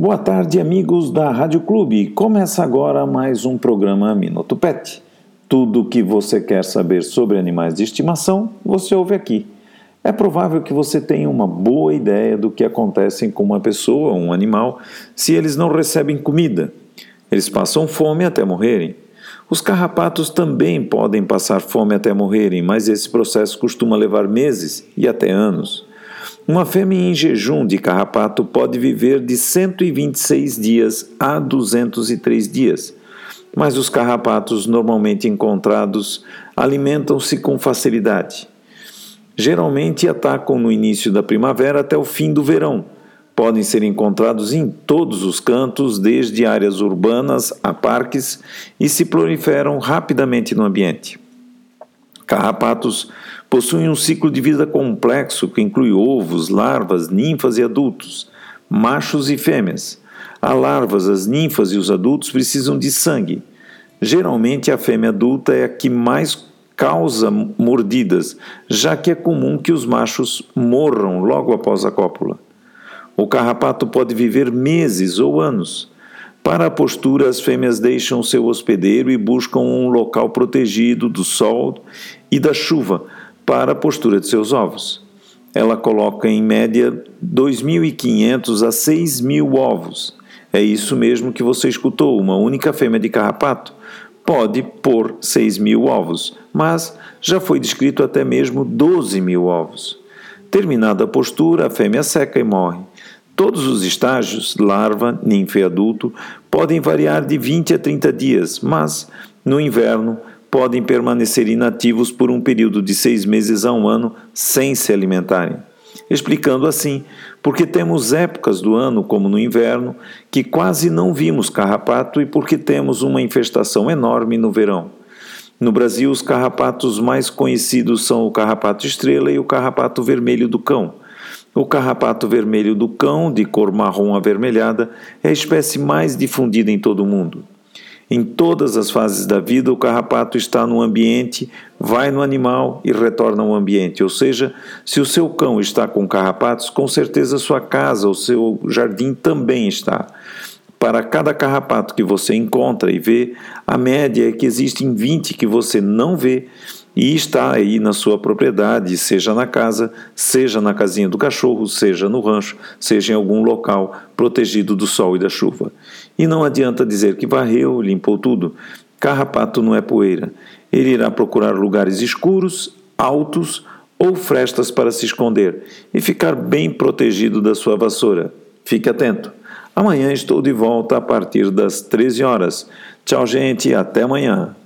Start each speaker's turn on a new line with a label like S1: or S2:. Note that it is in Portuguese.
S1: Boa tarde, amigos da Rádio Clube. Começa agora mais um programa Minuto Pet. Tudo o que você quer saber sobre animais de estimação, você ouve aqui. É provável que você tenha uma boa ideia do que acontece com uma pessoa um animal se eles não recebem comida. Eles passam fome até morrerem. Os carrapatos também podem passar fome até morrerem, mas esse processo costuma levar meses e até anos. Uma fêmea em jejum de carrapato pode viver de 126 dias a 203 dias, mas os carrapatos normalmente encontrados alimentam-se com facilidade. Geralmente atacam no início da primavera até o fim do verão. Podem ser encontrados em todos os cantos, desde áreas urbanas a parques, e se proliferam rapidamente no ambiente. Carrapatos possuem um ciclo de vida complexo que inclui ovos, larvas, ninfas e adultos, machos e fêmeas. As larvas, as ninfas e os adultos precisam de sangue. Geralmente, a fêmea adulta é a que mais causa mordidas, já que é comum que os machos morram logo após a cópula. O carrapato pode viver meses ou anos. Para a postura, as fêmeas deixam seu hospedeiro e buscam um local protegido do sol e da chuva para a postura de seus ovos. Ela coloca em média 2.500 a 6.000 ovos. É isso mesmo que você escutou, uma única fêmea de carrapato pode pôr 6 mil ovos, mas já foi descrito até mesmo 12 mil ovos. Terminada a postura, a fêmea seca e morre. Todos os estágios, larva, ninfa e adulto, podem variar de 20 a 30 dias, mas, no inverno, podem permanecer inativos por um período de seis meses a um ano sem se alimentarem. Explicando assim, porque temos épocas do ano, como no inverno, que quase não vimos carrapato e porque temos uma infestação enorme no verão. No Brasil, os carrapatos mais conhecidos são o carrapato estrela e o carrapato vermelho do cão. O carrapato vermelho do cão, de cor marrom avermelhada, é a espécie mais difundida em todo o mundo. Em todas as fases da vida, o carrapato está no ambiente, vai no animal e retorna ao ambiente. Ou seja, se o seu cão está com carrapatos, com certeza sua casa, o seu jardim também está. Para cada carrapato que você encontra e vê, a média é que existem 20 que você não vê e está aí na sua propriedade, seja na casa, seja na casinha do cachorro, seja no rancho, seja em algum local protegido do sol e da chuva. E não adianta dizer que varreu, limpou tudo. Carrapato não é poeira. Ele irá procurar lugares escuros, altos ou frestas para se esconder e ficar bem protegido da sua vassoura. Fique atento. Amanhã estou de volta a partir das 13 horas. Tchau, gente, até amanhã.